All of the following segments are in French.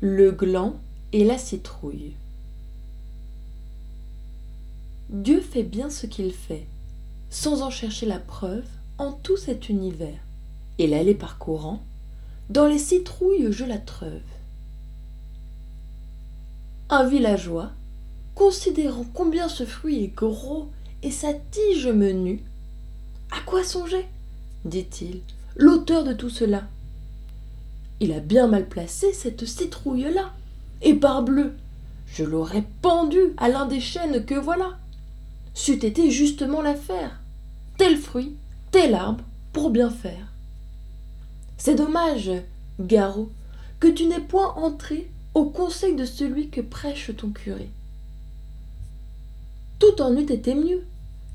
le gland et la citrouille. Dieu fait bien ce qu'il fait, sans en chercher la preuve en tout cet univers, et l'allée parcourant, dans les citrouilles je la treuve. Un villageois, considérant combien ce fruit est gros et sa tige menue, à quoi songeait, dit-il, l'auteur de tout cela Il a bien mal placé cette citrouille-là, et parbleu, je l'aurais pendue à l'un des chênes que voilà. C'eût été justement l'affaire. Tel fruit, tel arbre, pour bien faire. C'est dommage, Garot, que tu n'aies point entré au conseil de celui que prêche ton curé. Tout en eût été mieux,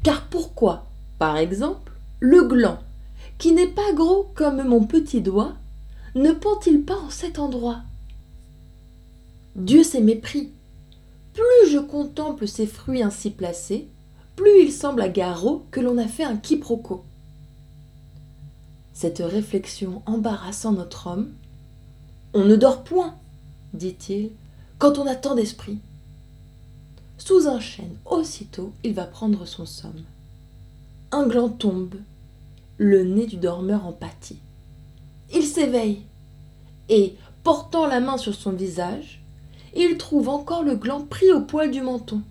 car pourquoi, par exemple, le gland, qui n'est pas gros comme mon petit doigt, ne pend-il pas en cet endroit? Dieu s'est mépris. Plus je contemple ces fruits ainsi placés, plus il semble à Garot que l'on a fait un quiproquo. Cette réflexion embarrassant notre homme, on ne dort point, dit-il, quand on a tant d'esprit. Sous un chêne, aussitôt, il va prendre son somme. Un gland tombe, le nez du dormeur en pâtit. Il s'éveille, et, portant la main sur son visage, il trouve encore le gland pris au poil du menton.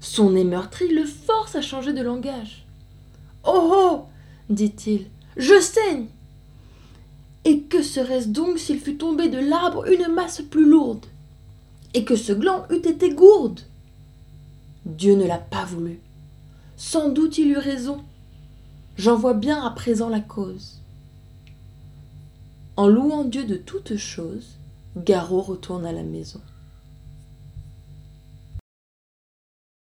Son nez meurtri le force à changer de langage. Oh oh dit-il, je saigne Et que serait-ce donc s'il fût tombé de l'arbre une masse plus lourde? Et que ce gland eût été gourde? Dieu ne l'a pas voulu. Sans doute il eut raison. J'en vois bien à présent la cause. En louant Dieu de toutes choses, Garot retourne à la maison.